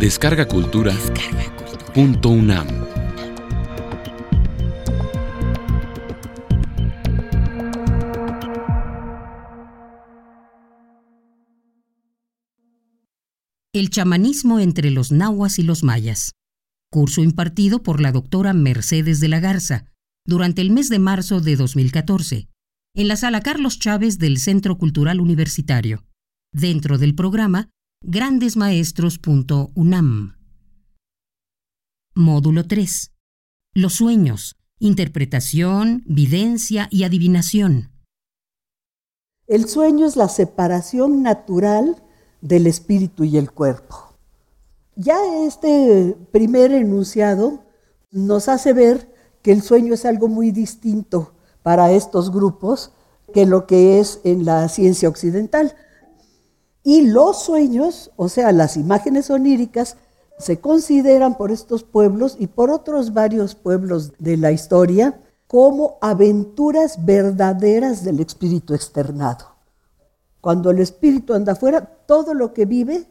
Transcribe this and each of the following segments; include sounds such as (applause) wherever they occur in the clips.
Descarga Cultura. Punto UNAM. El chamanismo entre los nahuas y los mayas. Curso impartido por la doctora Mercedes de la Garza durante el mes de marzo de 2014 en la sala Carlos Chávez del Centro Cultural Universitario, dentro del programa grandesmaestros.unam. Módulo 3. Los sueños, interpretación, videncia y adivinación. El sueño es la separación natural del espíritu y el cuerpo. Ya este primer enunciado nos hace ver que el sueño es algo muy distinto para estos grupos que lo que es en la ciencia occidental. Y los sueños, o sea, las imágenes oníricas, se consideran por estos pueblos y por otros varios pueblos de la historia como aventuras verdaderas del espíritu externado. Cuando el espíritu anda afuera, todo lo que vive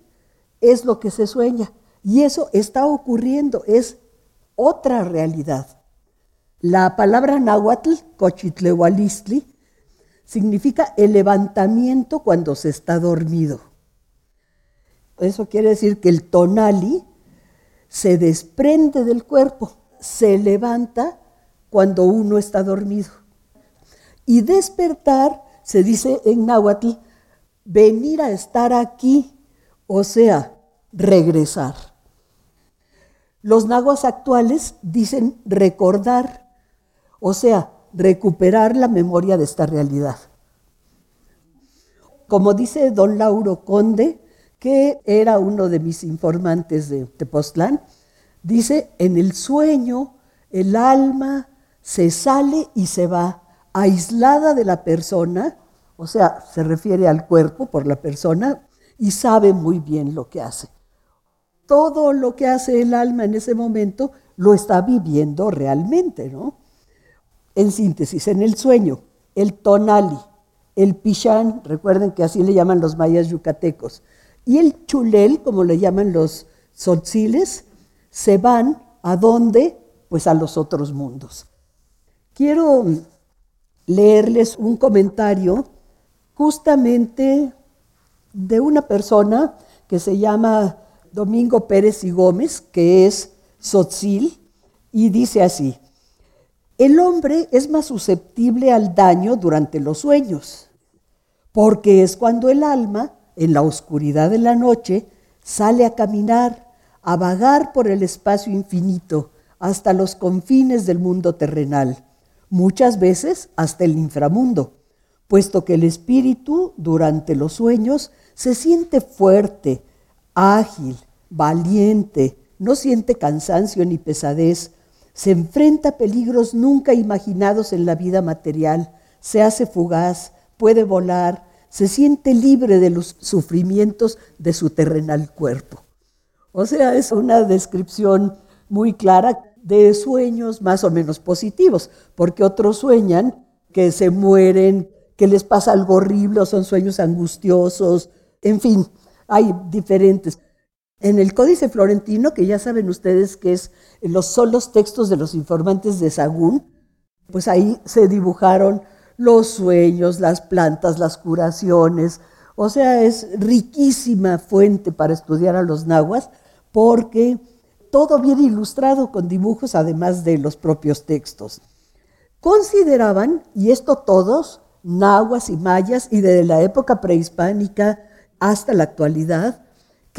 es lo que se sueña. Y eso está ocurriendo, es otra realidad. La palabra náhuatl, cochitleualistli, significa el levantamiento cuando se está dormido. Eso quiere decir que el tonali se desprende del cuerpo, se levanta cuando uno está dormido. Y despertar, se dice en náhuatl, venir a estar aquí, o sea, regresar. Los nahuas actuales dicen recordar, o sea, recuperar la memoria de esta realidad. Como dice don Lauro Conde, que era uno de mis informantes de Tepoztlán, dice, en el sueño el alma se sale y se va, aislada de la persona, o sea, se refiere al cuerpo por la persona, y sabe muy bien lo que hace. Todo lo que hace el alma en ese momento lo está viviendo realmente, ¿no? En síntesis, en el sueño, el tonali, el pichán, recuerden que así le llaman los mayas yucatecos, y el chulel, como le llaman los tzotziles, se van a dónde? Pues a los otros mundos. Quiero leerles un comentario justamente de una persona que se llama Domingo Pérez y Gómez, que es tzotzil, y dice así, el hombre es más susceptible al daño durante los sueños, porque es cuando el alma, en la oscuridad de la noche, sale a caminar, a vagar por el espacio infinito, hasta los confines del mundo terrenal, muchas veces hasta el inframundo, puesto que el espíritu durante los sueños se siente fuerte, ágil, valiente, no siente cansancio ni pesadez, se enfrenta a peligros nunca imaginados en la vida material, se hace fugaz, puede volar, se siente libre de los sufrimientos de su terrenal cuerpo. O sea, es una descripción muy clara de sueños más o menos positivos, porque otros sueñan que se mueren, que les pasa algo horrible o son sueños angustiosos, en fin, hay diferentes. En el Códice Florentino, que ya saben ustedes que es los, son los textos de los informantes de Sagún, pues ahí se dibujaron los sueños, las plantas, las curaciones. O sea, es riquísima fuente para estudiar a los nahuas porque todo viene ilustrado con dibujos además de los propios textos. Consideraban, y esto todos, nahuas y mayas, y desde la época prehispánica hasta la actualidad,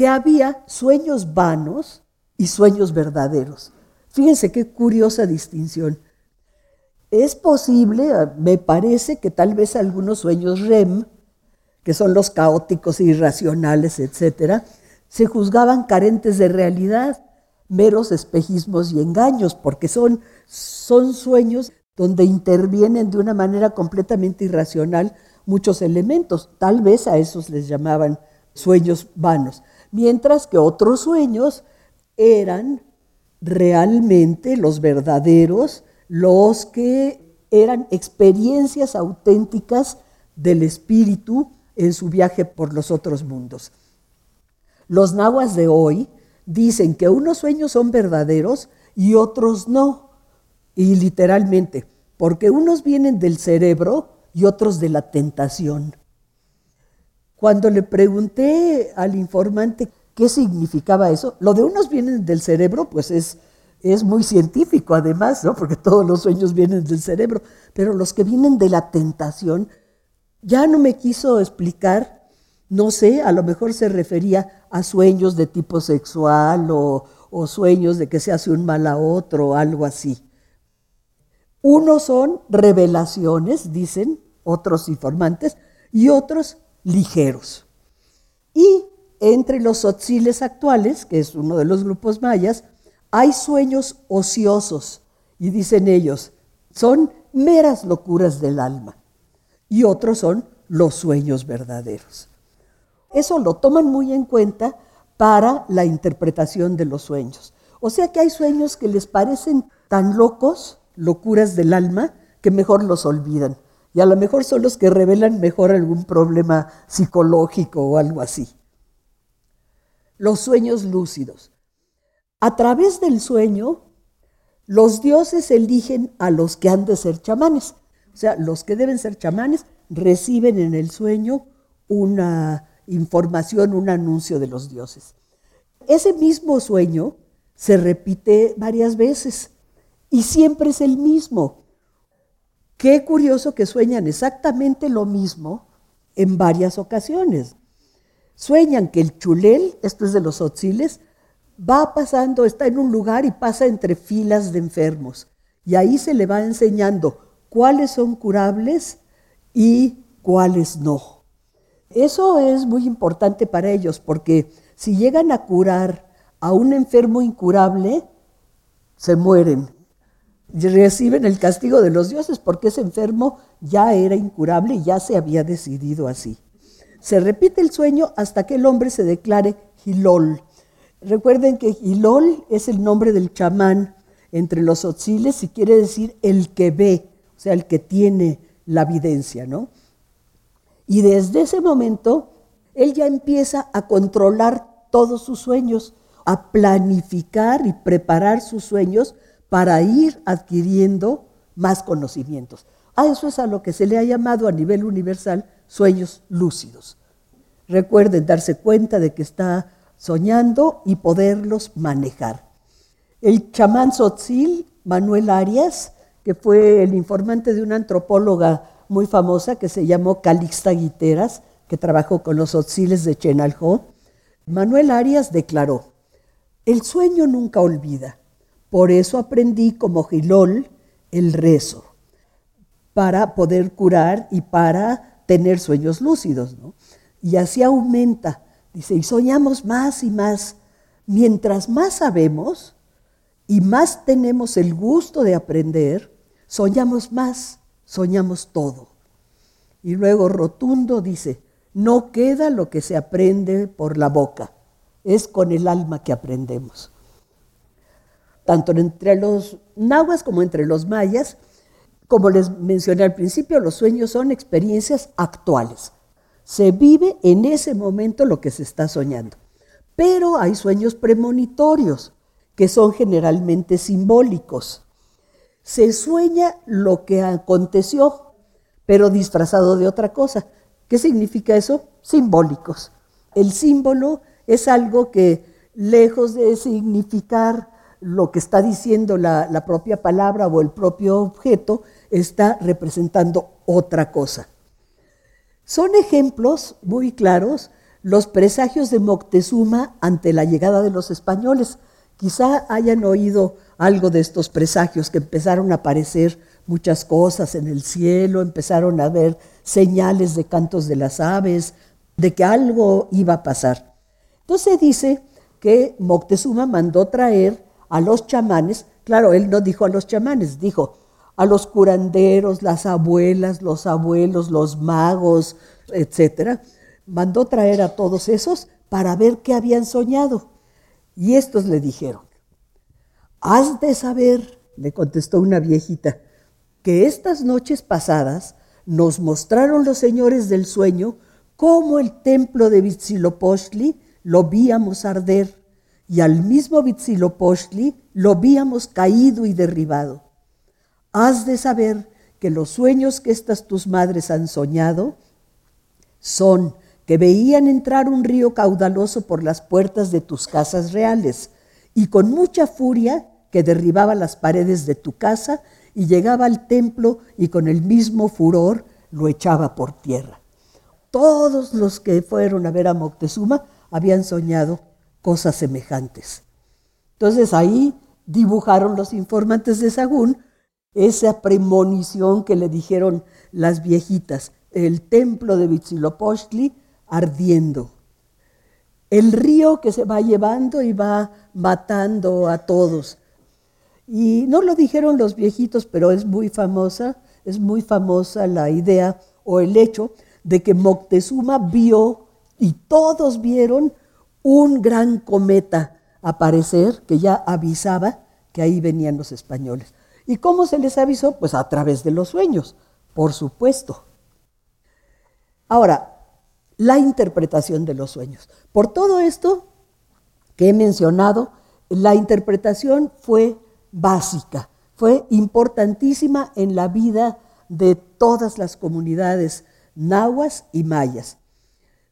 que había sueños vanos y sueños verdaderos. Fíjense qué curiosa distinción. Es posible, me parece que tal vez algunos sueños REM, que son los caóticos irracionales, etcétera, se juzgaban carentes de realidad, meros espejismos y engaños, porque son, son sueños donde intervienen de una manera completamente irracional muchos elementos. Tal vez a esos les llamaban sueños vanos mientras que otros sueños eran realmente los verdaderos, los que eran experiencias auténticas del espíritu en su viaje por los otros mundos. Los nahuas de hoy dicen que unos sueños son verdaderos y otros no. Y literalmente, porque unos vienen del cerebro y otros de la tentación. Cuando le pregunté al informante qué significaba eso, lo de unos vienen del cerebro, pues es, es muy científico además, ¿no? porque todos los sueños vienen del cerebro, pero los que vienen de la tentación, ya no me quiso explicar, no sé, a lo mejor se refería a sueños de tipo sexual o, o sueños de que se hace un mal a otro o algo así. Unos son revelaciones, dicen otros informantes, y otros ligeros. Y entre los sotziles actuales, que es uno de los grupos mayas, hay sueños ociosos, y dicen ellos, son meras locuras del alma, y otros son los sueños verdaderos. Eso lo toman muy en cuenta para la interpretación de los sueños. O sea que hay sueños que les parecen tan locos, locuras del alma, que mejor los olvidan. Y a lo mejor son los que revelan mejor algún problema psicológico o algo así. Los sueños lúcidos. A través del sueño, los dioses eligen a los que han de ser chamanes. O sea, los que deben ser chamanes reciben en el sueño una información, un anuncio de los dioses. Ese mismo sueño se repite varias veces y siempre es el mismo. Qué curioso que sueñan exactamente lo mismo en varias ocasiones. Sueñan que el chulel, esto es de los otziles, va pasando, está en un lugar y pasa entre filas de enfermos. Y ahí se le va enseñando cuáles son curables y cuáles no. Eso es muy importante para ellos porque si llegan a curar a un enfermo incurable, se mueren reciben el castigo de los dioses porque ese enfermo ya era incurable y ya se había decidido así. Se repite el sueño hasta que el hombre se declare Hilol. Recuerden que Hilol es el nombre del chamán entre los otziles y quiere decir el que ve, o sea, el que tiene la evidencia, ¿no? Y desde ese momento, él ya empieza a controlar todos sus sueños, a planificar y preparar sus sueños para ir adquiriendo más conocimientos. A eso es a lo que se le ha llamado a nivel universal sueños lúcidos. Recuerden darse cuenta de que está soñando y poderlos manejar. El chamán Sotzil, Manuel Arias, que fue el informante de una antropóloga muy famosa que se llamó Calixta Guiteras, que trabajó con los Sotziles de Chenalhó, Manuel Arias declaró, el sueño nunca olvida, por eso aprendí como Gilol el rezo, para poder curar y para tener sueños lúcidos. Y así aumenta. Dice, y soñamos más y más. Mientras más sabemos y más tenemos el gusto de aprender, soñamos más, soñamos todo. Y luego Rotundo dice, no queda lo que se aprende por la boca, es con el alma que aprendemos tanto entre los nahuas como entre los mayas. Como les mencioné al principio, los sueños son experiencias actuales. Se vive en ese momento lo que se está soñando. Pero hay sueños premonitorios, que son generalmente simbólicos. Se sueña lo que aconteció, pero disfrazado de otra cosa. ¿Qué significa eso? Simbólicos. El símbolo es algo que, lejos de significar lo que está diciendo la, propia palabra o el propio objeto está representando otra cosa. Son ejemplos muy claros los presagios de Moctezuma ante la llegada de los españoles. Quizá hayan oído algo de estos presagios que empezaron a aparecer muchas cosas en el cielo, empezaron a ver señales de cantos de las aves, de que algo iba a pasar. Entonces dice que Moctezuma mandó traer a los chamanes, claro, él no dijo a los chamanes, dijo a los curanderos, las abuelas, los abuelos, los magos, etcétera, mandó traer a todos esos para ver qué habían soñado. Y estos le dijeron, has de saber, le contestó una viejita, que estas noches pasadas nos mostraron los señores del sueño cómo el templo de Huitzilopochtli lo víamos arder y al mismo Vitzilopochtli lo habíamos caído y derribado. Has de saber que los sueños que estas tus madres han soñado son que veían entrar un río caudaloso por las puertas de tus casas reales y con mucha furia que derribaba las paredes de tu casa y llegaba al templo y con el mismo furor lo echaba por tierra. Todos los que fueron a ver a Moctezuma habían soñado cosas semejantes. Entonces ahí dibujaron los informantes de Sagún esa premonición que le dijeron las viejitas, el templo de Huitzilopochtli ardiendo, el río que se va llevando y va matando a todos. Y no lo dijeron los viejitos, pero es muy famosa, es muy famosa la idea o el hecho de que Moctezuma vio y todos vieron un gran cometa aparecer que ya avisaba que ahí venían los españoles. ¿Y cómo se les avisó? Pues a través de los sueños, por supuesto. Ahora, la interpretación de los sueños. Por todo esto que he mencionado, la interpretación fue básica, fue importantísima en la vida de todas las comunidades nahuas y mayas.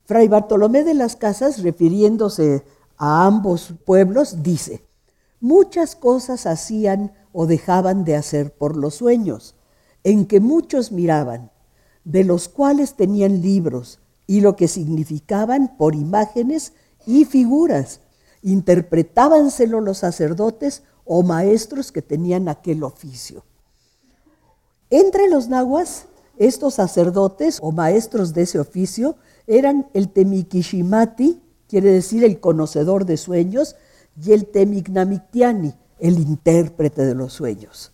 Fray Bartolomé de las Casas, refiriéndose a ambos pueblos, dice, muchas cosas hacían o dejaban de hacer por los sueños, en que muchos miraban, de los cuales tenían libros y lo que significaban por imágenes y figuras. Interpretábanselo los sacerdotes o maestros que tenían aquel oficio. Entre los nahuas, estos sacerdotes o maestros de ese oficio eran el Temikishimati, quiere decir el conocedor de sueños, y el Temiknamiktiani, el intérprete de los sueños.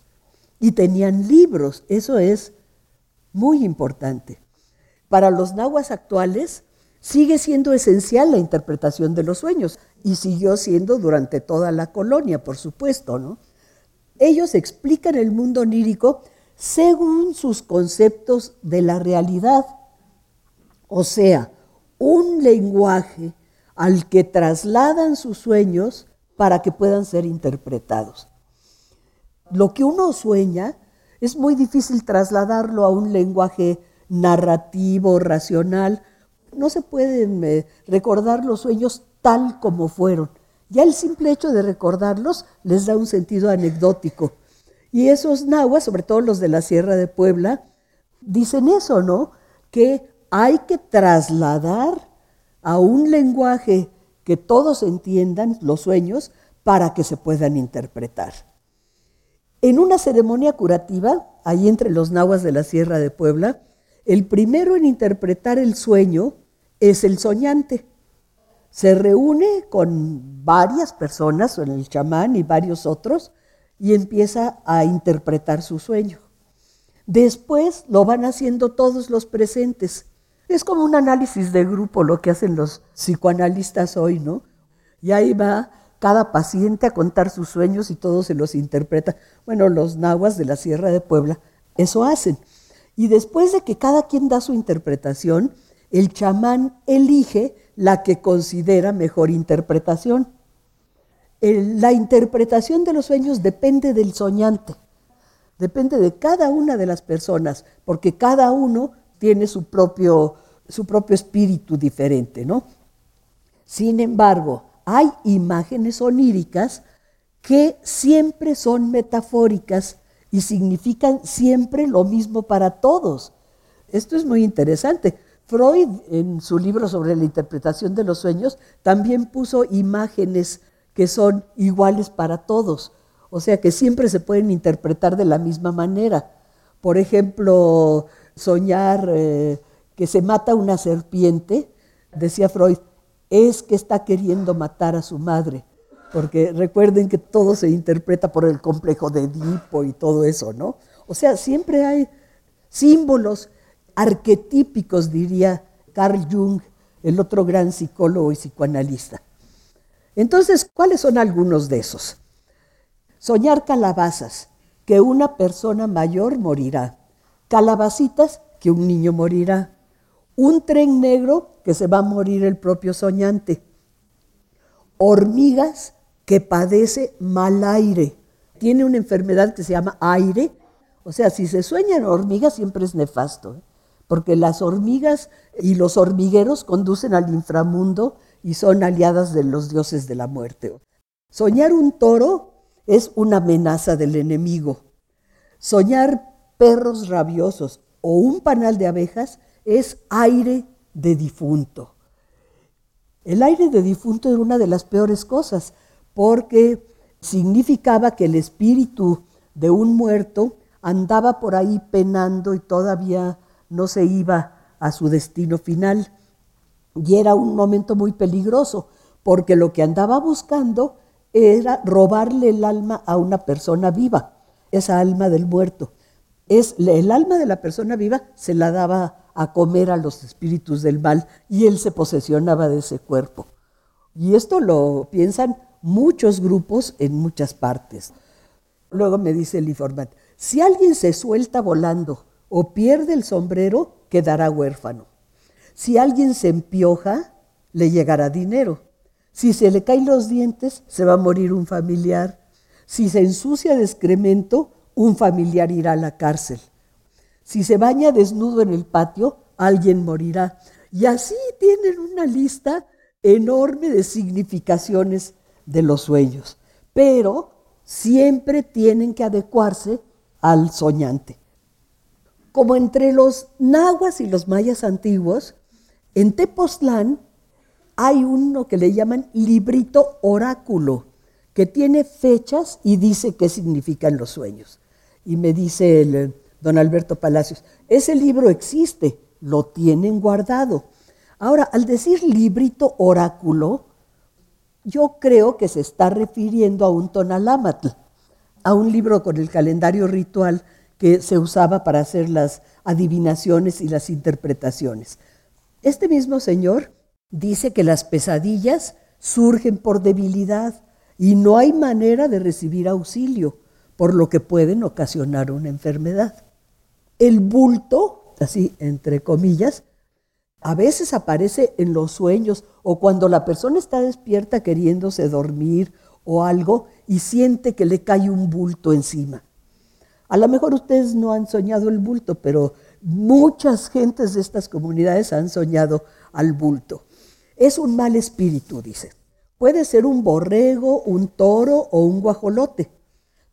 Y tenían libros, eso es muy importante. Para los nahuas actuales sigue siendo esencial la interpretación de los sueños y siguió siendo durante toda la colonia, por supuesto, ¿no? Ellos explican el mundo onírico según sus conceptos de la realidad, o sea, un lenguaje al que trasladan sus sueños para que puedan ser interpretados. Lo que uno sueña es muy difícil trasladarlo a un lenguaje narrativo, racional. No se pueden eh, recordar los sueños tal como fueron. Ya el simple hecho de recordarlos les da un sentido anecdótico. Y esos nahuas, sobre todo los de la Sierra de Puebla, dicen eso, ¿no? Que hay que trasladar a un lenguaje que todos entiendan los sueños para que se puedan interpretar. En una ceremonia curativa, ahí entre los nahuas de la Sierra de Puebla, el primero en interpretar el sueño es el soñante. Se reúne con varias personas, con el chamán y varios otros, y empieza a interpretar su sueño. Después lo van haciendo todos los presentes es como un análisis de grupo lo que hacen los psicoanalistas hoy, ¿no? Y ahí va cada paciente a contar sus sueños y todos se los interpreta. Bueno, los nahuas de la Sierra de Puebla eso hacen. Y después de que cada quien da su interpretación, el chamán elige la que considera mejor interpretación. la interpretación de los sueños depende del soñante, depende de cada una de las personas, porque cada uno tiene su propio, su propio espíritu diferente, ¿no? Sin embargo, hay imágenes oníricas que siempre son metafóricas y significan siempre lo mismo para todos. Esto es muy interesante. Freud, en su libro sobre la interpretación de los sueños, también puso imágenes que son iguales para todos, o sea que siempre se pueden interpretar de la misma manera. Por ejemplo, soñar eh, que se mata una serpiente, decía Freud, es que está queriendo matar a su madre. Porque recuerden que todo se interpreta por el complejo de Edipo y todo eso, ¿no? O sea, siempre hay símbolos arquetípicos, diría Carl Jung, el otro gran psicólogo y psicoanalista. Entonces, ¿cuáles son algunos de esos? Soñar calabazas, que una persona mayor morirá calabacitas que un niño morirá, un tren negro que se va a morir el propio soñante, hormigas que padece mal aire. Tiene una enfermedad que se llama aire. O sea, si se sueñan hormigas siempre es nefasto, ¿eh? porque las hormigas y los hormigueros conducen al inframundo y son aliadas de los dioses de la muerte. Soñar un toro es una amenaza del enemigo. Soñar perros rabiosos o un panal de abejas es aire de difunto. El aire de difunto era una de las peores cosas porque significaba que el espíritu de un muerto andaba por ahí penando y todavía no se iba a su destino final. Y era un momento muy peligroso porque lo que andaba buscando era robarle el alma a una persona viva, esa alma del muerto. Es el alma de la persona viva se la daba a comer a los espíritus del mal y él se posesionaba de ese cuerpo. Y esto lo piensan muchos grupos en muchas partes. Luego me dice el informante, si alguien se suelta volando o pierde el sombrero, quedará huérfano. Si alguien se empioja, le llegará dinero. Si se le caen los dientes, se va a morir un familiar. Si se ensucia de excremento, un familiar irá a la cárcel. Si se baña desnudo en el patio, alguien morirá. Y así tienen una lista enorme de significaciones de los sueños, pero siempre tienen que adecuarse al soñante. Como entre los nahuas y los mayas antiguos, en Tepoztlán hay uno que le llaman librito oráculo, que tiene fechas y dice qué significan los sueños. Y me dice el, don Alberto Palacios, ese libro existe, lo tienen guardado. Ahora, al decir librito oráculo, yo creo que se está refiriendo a un tonalámatl, a un libro con el calendario ritual que se usaba para hacer las adivinaciones y las interpretaciones. Este mismo señor dice que las pesadillas surgen por debilidad y no hay manera de recibir auxilio, por lo que pueden ocasionar una enfermedad. El bulto, así entre comillas, a veces aparece en los sueños o cuando la persona está despierta queriéndose dormir o algo y siente que le cae un bulto encima. A lo mejor ustedes no han soñado el bulto, pero muchas gentes de estas comunidades han soñado al bulto. Es un mal espíritu, dice. Puede ser un borrego, un toro o un guajolote,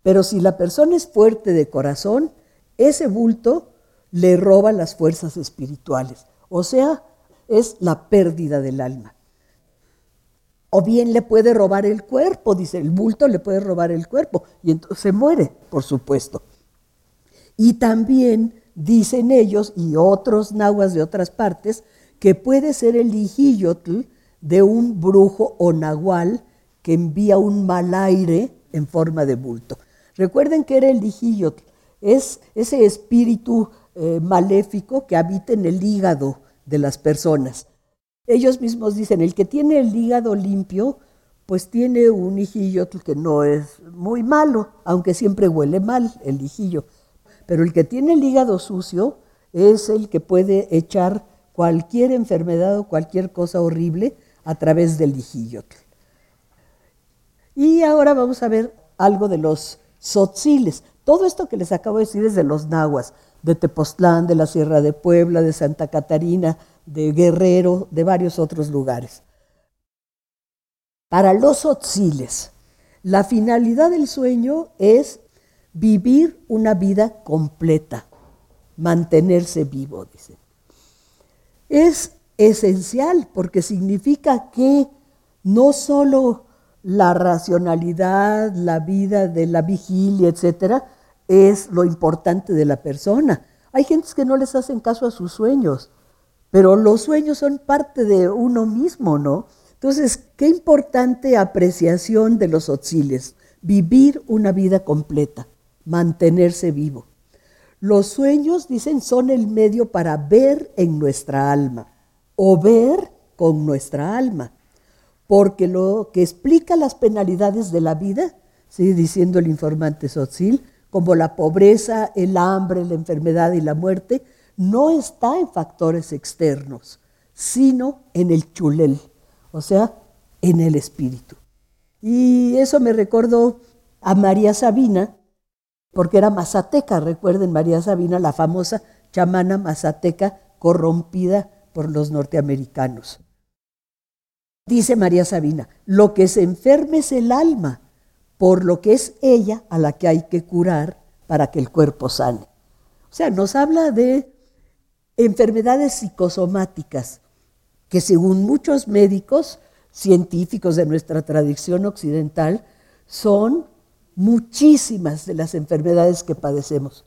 pero si la persona es fuerte de corazón, ese bulto le roba las fuerzas espirituales, o sea, es la pérdida del alma. O bien le puede robar el cuerpo, dice, el bulto le puede robar el cuerpo y entonces se muere, por supuesto. Y también dicen ellos y otros nahuas de otras partes que puede ser el hijillotl de un brujo o nahual que envía un mal aire en forma de bulto. Recuerden que era el hijillotl, es ese espíritu eh, maléfico que habita en el hígado de las personas. Ellos mismos dicen, el que tiene el hígado limpio, pues tiene un hijillo que no es muy malo, aunque siempre huele mal el hijillo. Pero el que tiene el hígado sucio es el que puede echar cualquier enfermedad o cualquier cosa horrible a través del hijillo. Y ahora vamos a ver algo de los sotziles. Todo esto que les acabo de decir es de los nahuas, de Tepoztlán, de la Sierra de Puebla, de Santa Catarina, de Guerrero, de varios otros lugares. Para los otziles, la finalidad del sueño es vivir una vida completa, mantenerse vivo, dice. Es esencial porque significa que no solo la racionalidad, la vida de la vigilia, etcétera, es lo importante de la persona. Hay gentes que no les hacen caso a sus sueños, pero los sueños son parte de uno mismo, ¿no? Entonces, qué importante apreciación de los otziles, vivir una vida completa, mantenerse vivo. Los sueños, dicen, son el medio para ver en nuestra alma o ver con nuestra alma porque lo que explica las penalidades de la vida, sigue diciendo el informante Sotzil, como la pobreza, el hambre, la enfermedad y la muerte, no está en factores externos, sino en el chulel, o sea, en el espíritu. Y eso me recordó a María Sabina, porque era mazateca, recuerden María Sabina, la famosa chamana mazateca corrompida por los norteamericanos. Dice María Sabina, lo que se enferme es el alma, por lo que es ella a la que hay que curar para que el cuerpo sane. O sea, nos habla de enfermedades psicosomáticas que según muchos médicos científicos de nuestra tradición occidental son muchísimas de las enfermedades que padecemos.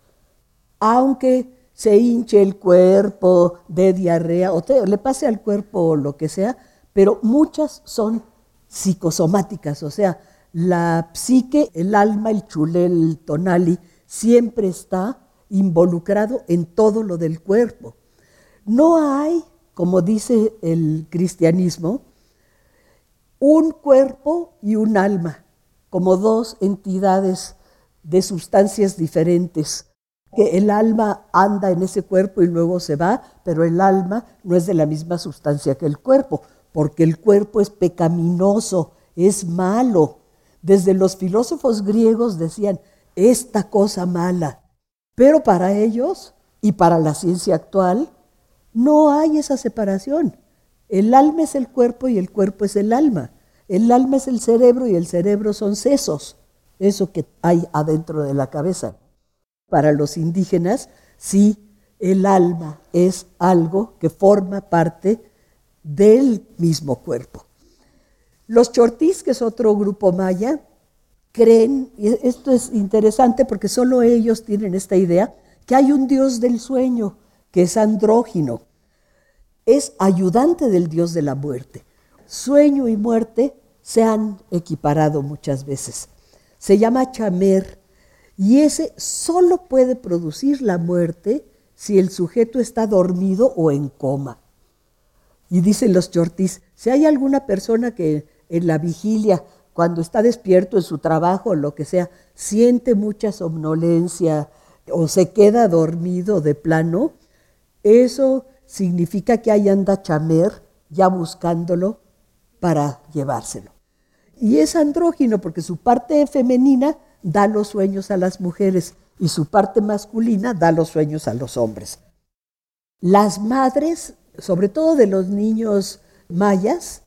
Aunque se hinche el cuerpo de diarrea o le pase al cuerpo lo que sea, pero muchas son psicosomáticas, o sea, la psique, el alma, el chulé, el tonali, siempre está involucrado en todo lo del cuerpo. No hay, como dice el cristianismo, un cuerpo y un alma, como dos entidades de sustancias diferentes, que el alma anda en ese cuerpo y luego se va, pero el alma no es de la misma sustancia que el cuerpo, porque el cuerpo es pecaminoso, es malo. Desde los filósofos griegos decían, esta cosa mala, pero para ellos y para la ciencia actual no hay esa separación. El alma es el cuerpo y el cuerpo es el alma. El alma es el cerebro y el cerebro son sesos, eso que hay adentro de la cabeza. Para los indígenas, sí, el alma es algo que forma parte del mismo cuerpo. Los chortís, que es otro grupo maya, creen, y esto es interesante porque solo ellos tienen esta idea, que hay un dios del sueño, que es andrógino, es ayudante del dios de la muerte sueño y muerte se han equiparado muchas veces. Se llama chamer y ese solo puede producir la muerte si el sujeto está dormido o en coma. Y dicen los chortis, si hay alguna persona que en la vigilia, cuando está despierto en su trabajo o lo que sea, siente mucha somnolencia o se queda dormido de plano, eso significa que ahí anda chamer ya buscándolo para llevárselo. Y es andrógino porque su parte femenina da los sueños a las mujeres y su parte masculina da los sueños a los hombres. Las madres, sobre todo de los niños mayas,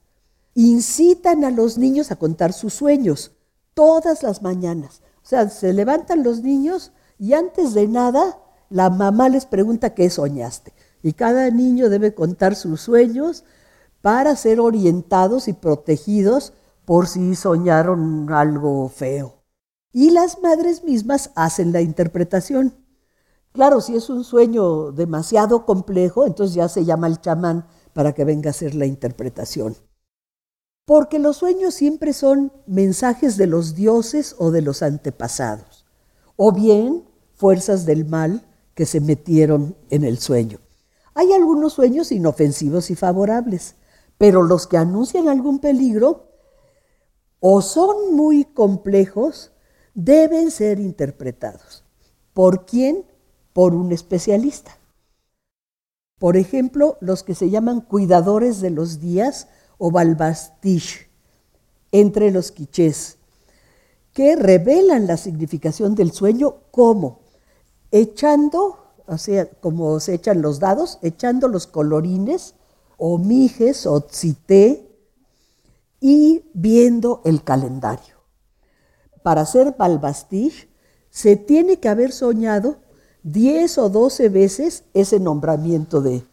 incitan a los niños a contar sus sueños todas las mañanas. O sea, se levantan los niños y antes de nada la mamá les pregunta qué soñaste. Y cada niño debe contar sus sueños para ser orientados y protegidos por si soñaron algo feo. Y las madres mismas hacen la interpretación. Claro, si es un sueño demasiado complejo, entonces ya se llama el chamán para que venga a hacer la interpretación. Porque los sueños siempre son mensajes de los dioses o de los antepasados, o bien fuerzas del mal que se metieron en el sueño. Hay algunos sueños inofensivos y favorables, pero los que anuncian algún peligro o son muy complejos, deben ser interpretados. ¿Por quién? Por un especialista. Por ejemplo, los que se llaman cuidadores de los días o balbastish, entre los quichés, que revelan la significación del sueño como echando, o sea, como se echan los dados, echando los colorines o mijes o tzité y viendo el calendario. Para ser balbastish se tiene que haber soñado 10 o 12 veces ese nombramiento de,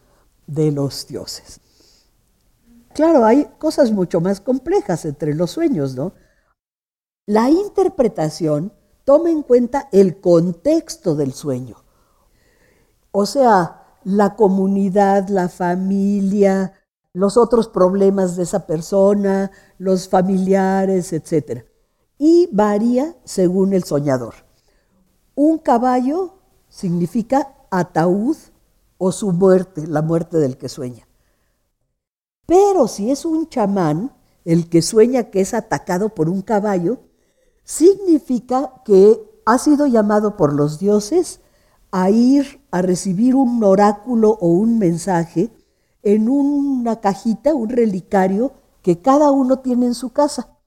de los dioses. Claro, hay cosas mucho más complejas entre los sueños, ¿no? La interpretación toma en cuenta el contexto del sueño. O sea, la comunidad, la familia, los otros problemas de esa persona, los familiares, etc. Y varía según el soñador. Un caballo significa ataúd o su muerte, la muerte del que sueña. Pero si es un chamán, el que sueña que es atacado por un caballo, significa que ha sido llamado por los dioses a ir a recibir un oráculo o un mensaje en una cajita, un relicario que cada uno tiene en su casa.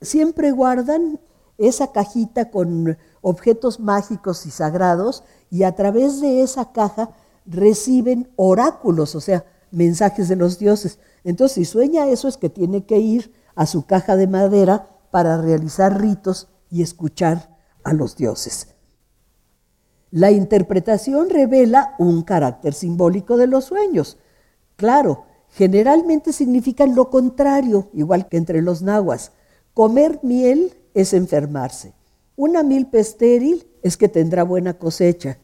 siempre guardan esa cajita con objetos mágicos y sagrados y a través de esa caja reciben oráculos, o sea, mensajes de los dioses. Entonces, si sueña eso es que tiene que ir a su caja de madera para realizar ritos y escuchar a los dioses. La interpretación revela un carácter simbólico de los sueños. Claro, generalmente significan lo contrario, igual que entre los nahuas. Comer miel es enfermarse. Una milpa estéril es que tendrá buena cosecha.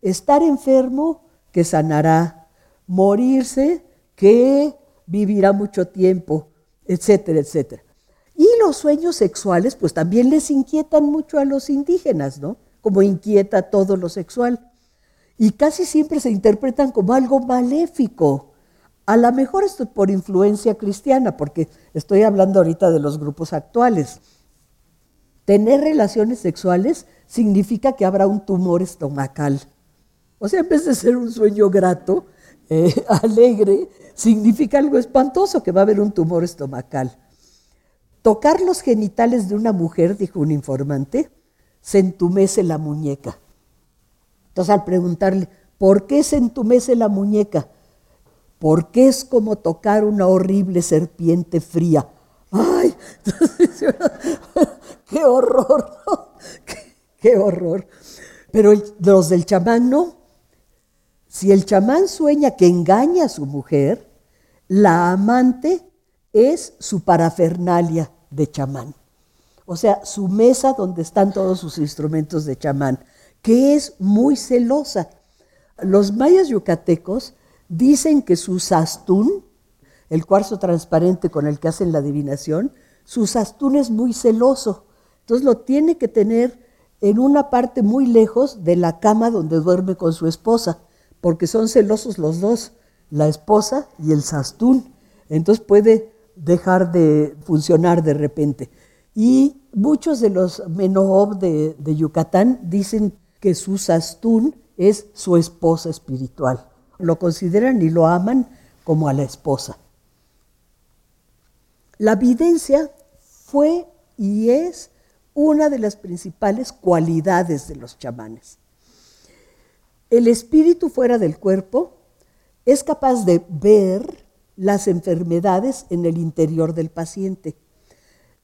Estar enfermo, que sanará. Morirse, que vivirá mucho tiempo, etcétera, etcétera. Y los sueños sexuales, pues también les inquietan mucho a los indígenas, ¿no? Como inquieta todo lo sexual. Y casi siempre se interpretan como algo maléfico. A lo mejor esto es por influencia cristiana, porque estoy hablando ahorita de los grupos actuales. Tener relaciones sexuales significa que habrá un tumor estomacal. O sea, en vez de ser un sueño grato, eh, (laughs) alegre, significa algo espantoso, que va a haber un tumor estomacal. Tocar los genitales de una mujer, dijo un informante, se entumece la muñeca. Entonces al preguntarle, ¿por qué se entumece la muñeca? Porque es como tocar una horrible serpiente fría. ¡Ay! (laughs) ¡Qué horror! (laughs) ¡Qué, horror! Pero los del chamán no. Si el chamán sueña que engaña a su mujer, la amante es su parafernalia de chamán. O sea, su mesa donde están todos sus instrumentos de chamán, que es muy celosa. Los mayas yucatecos dicen que su sastún, el cuarzo transparente con el que hacen la adivinación, su sastún es muy celoso. Entonces lo tiene que tener en una parte muy lejos de la cama donde duerme con su esposa, porque son celosos los dos, la esposa y el sastún. Entonces puede dejar de funcionar de repente. Y muchos de los Menohob de, Yucatán dicen que su sastún es su esposa espiritual. Lo consideran y lo aman como a la esposa. La videncia fue y es una de las principales cualidades de los chamanes. El espíritu fuera del cuerpo es capaz de ver las enfermedades en el interior del paciente,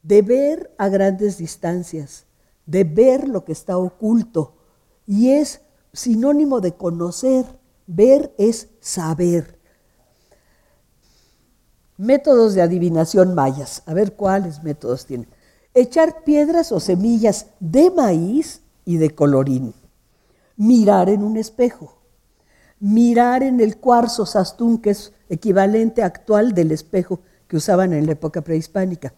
de ver a grandes distancias, de ver lo que está oculto y es sinónimo de conocer. Ver es saber. Métodos de adivinación mayas. A ver cuáles métodos tienen. Echar piedras o semillas de maíz y de colorín. Mirar en un espejo. Mirar en el cuarzo sastún, que es equivalente actual del espejo que usaban en la época prehispánica.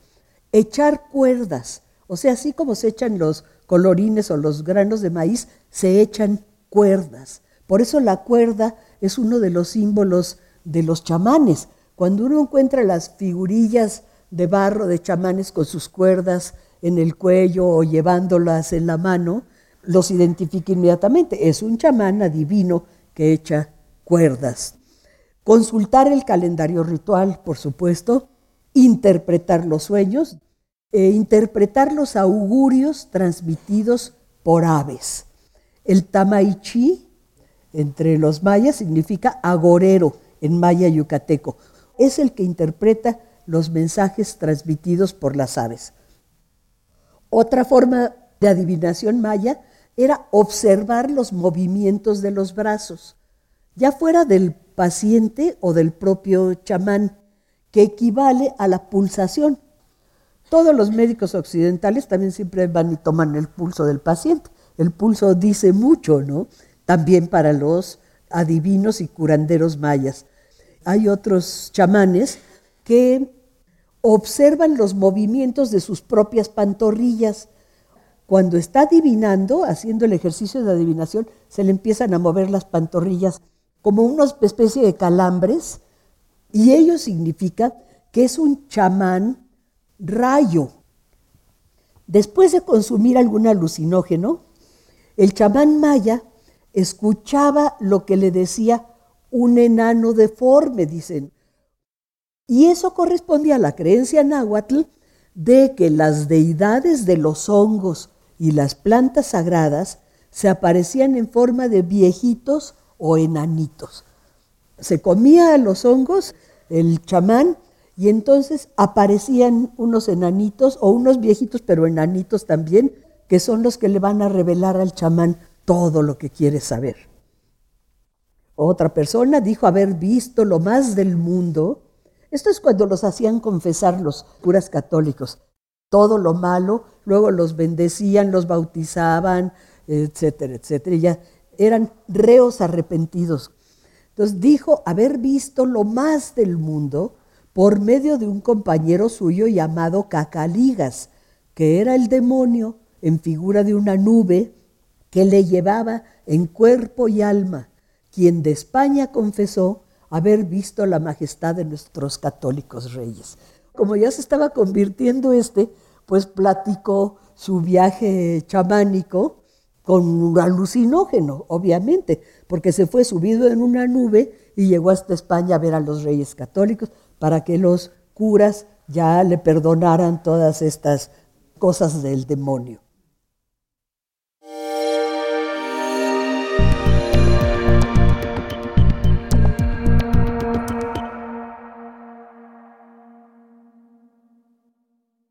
Echar cuerdas, o sea, así como se echan los colorines o los granos de maíz, se echan cuerdas. Por eso la cuerda es uno de los símbolos de los chamanes. Cuando uno encuentra las figurillas de barro de chamanes con sus cuerdas en el cuello o llevándolas en la mano, los identifica inmediatamente. Es un chamán adivino que echa cuerdas. Consultar el calendario ritual, por supuesto, interpretar los sueños, e interpretar los augurios transmitidos por aves. El tamaichi entre los mayas significa agorero en maya yucateco. Es el que interpreta los mensajes transmitidos por las aves. Otra forma de adivinación maya era observar los movimientos de los brazos, ya fuera del paciente o del propio chamán, que equivale a la pulsación. Todos los médicos occidentales también siempre van y toman el pulso del paciente. El pulso dice mucho, ¿no? También para los adivinos y curanderos mayas. Hay otros chamanes que observan los movimientos de sus propias pantorrillas. Cuando está adivinando, haciendo el ejercicio de adivinación, se le empiezan a mover las pantorrillas como una especie de calambres, y ello significa que es un chamán rayo. Después de consumir algún alucinógeno, el chamán maya escuchaba lo que le decía un enano deforme, dicen, y eso correspondía a la creencia náhuatl de que las deidades de los hongos y las plantas sagradas se aparecían en forma de viejitos o enanitos. Se comía a los hongos, el chamán, y entonces aparecían unos enanitos o unos viejitos, pero enanitos también, que son los que le van a revelar al chamán todo lo que quiere saber. Otra persona dijo haber visto lo más del mundo. Esto es cuando los hacían confesar los curas católicos. Todo lo malo, luego los bendecían, los bautizaban, etcétera, etcétera. Ya eran reos arrepentidos. Entonces dijo haber visto lo más del mundo por medio de un compañero suyo llamado Cacaligas, que era el demonio en figura de una nube que le llevaba en cuerpo y alma quien de España confesó haber visto la majestad de nuestros católicos reyes. Como ya se estaba convirtiendo este, pues platicó su viaje chamánico con un alucinógeno, obviamente, porque se fue subido en una nube y llegó hasta España a ver a los reyes católicos para que los curas ya le perdonaran todas estas cosas del demonio.